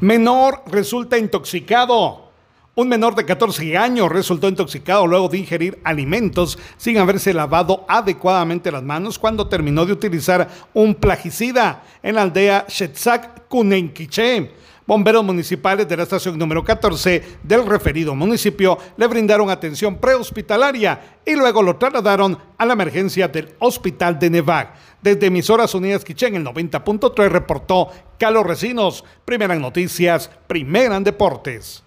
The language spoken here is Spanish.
Menor resulta intoxicado. Un menor de 14 años resultó intoxicado luego de ingerir alimentos sin haberse lavado adecuadamente las manos cuando terminó de utilizar un plagicida en la aldea Shetzak Kunenkiche. Bomberos municipales de la estación número 14 del referido municipio le brindaron atención prehospitalaria y luego lo trasladaron a la emergencia del hospital de Nevac. Desde emisoras unidas Quichén, el 90.3 reportó Carlos Recinos. Primeras noticias, primera en deportes.